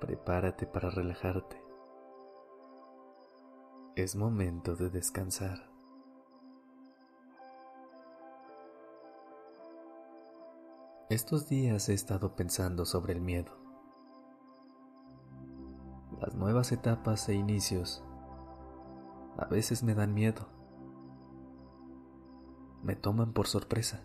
Prepárate para relajarte. Es momento de descansar. Estos días he estado pensando sobre el miedo. Las nuevas etapas e inicios a veces me dan miedo. Me toman por sorpresa.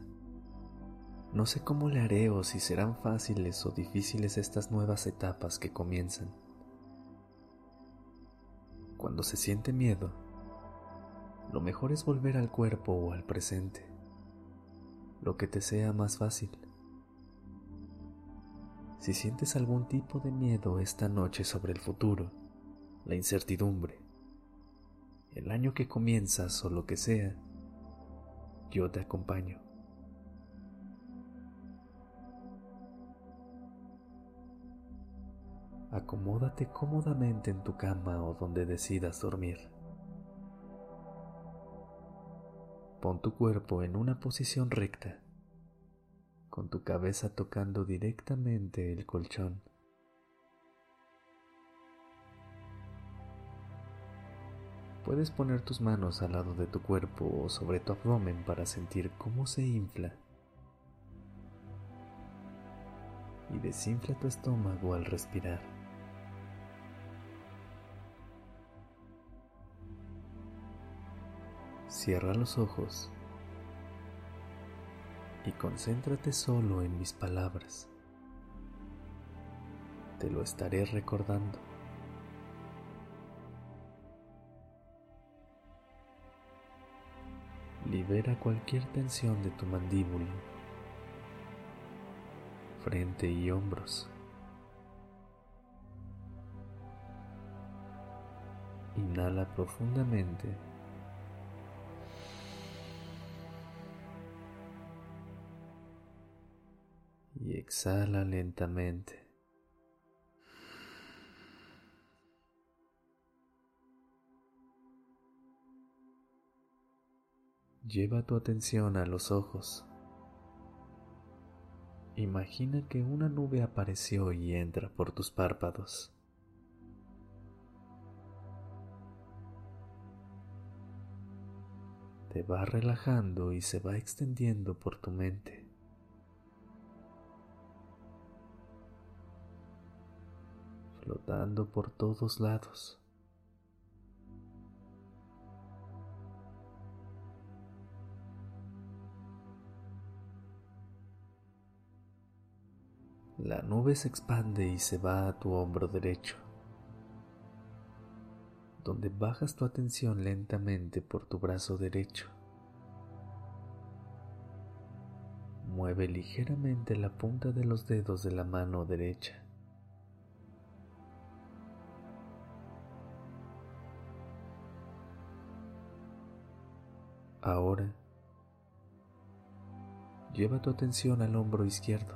No sé cómo le haré o si serán fáciles o difíciles estas nuevas etapas que comienzan. Cuando se siente miedo, lo mejor es volver al cuerpo o al presente, lo que te sea más fácil. Si sientes algún tipo de miedo esta noche sobre el futuro, la incertidumbre, el año que comienzas o lo que sea, yo te acompaño. Acomódate cómodamente en tu cama o donde decidas dormir. Pon tu cuerpo en una posición recta con tu cabeza tocando directamente el colchón. Puedes poner tus manos al lado de tu cuerpo o sobre tu abdomen para sentir cómo se infla y desinfla tu estómago al respirar. Cierra los ojos y concéntrate solo en mis palabras. Te lo estaré recordando. Libera cualquier tensión de tu mandíbula, frente y hombros. Inhala profundamente exhala lentamente. Lleva tu atención a los ojos. Imagina que una nube apareció y entra por tus párpados. Te va relajando y se va extendiendo por tu mente. Por todos lados. La nube se expande y se va a tu hombro derecho, donde bajas tu atención lentamente por tu brazo derecho. Mueve ligeramente la punta de los dedos de la mano derecha. Ahora, lleva tu atención al hombro izquierdo,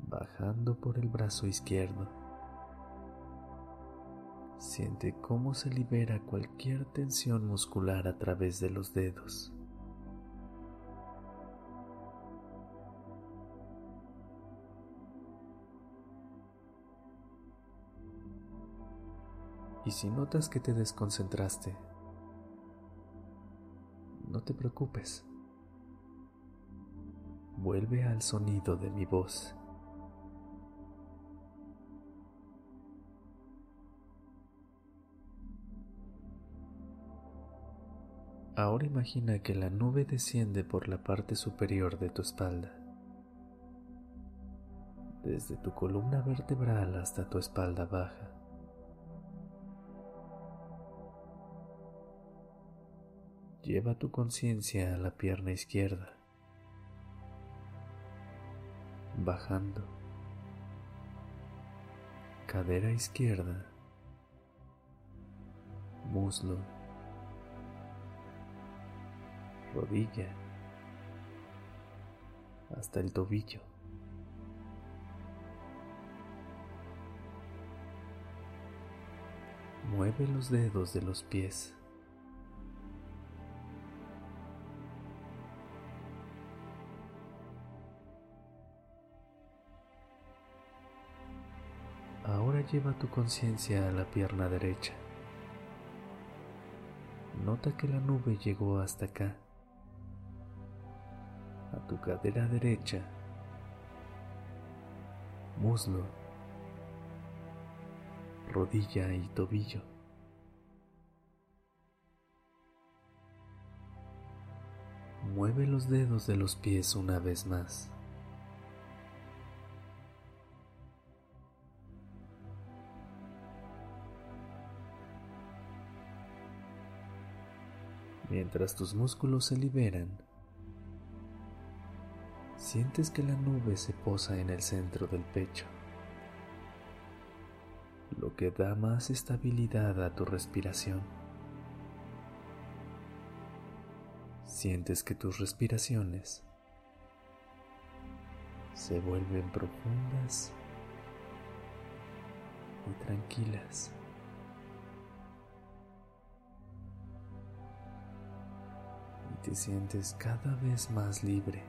bajando por el brazo izquierdo. Siente cómo se libera cualquier tensión muscular a través de los dedos. Y si notas que te desconcentraste, no te preocupes. Vuelve al sonido de mi voz. Ahora imagina que la nube desciende por la parte superior de tu espalda, desde tu columna vertebral hasta tu espalda baja. Lleva tu conciencia a la pierna izquierda. bajando, cadera izquierda, muslo, rodilla, hasta el tobillo. Mueve los dedos de los pies. Lleva tu conciencia a la pierna derecha. Nota que la nube llegó hasta acá, a tu cadera derecha, muslo, rodilla y tobillo. Mueve los dedos de los pies una vez más. Mientras tus músculos se liberan, sientes que la nube se posa en el centro del pecho, lo que da más estabilidad a tu respiración. Sientes que tus respiraciones se vuelven profundas y tranquilas. Te sientes cada vez más libre.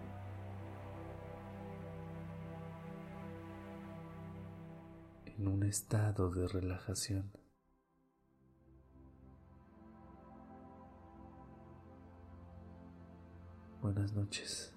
en un estado de relajación. Buenas noches.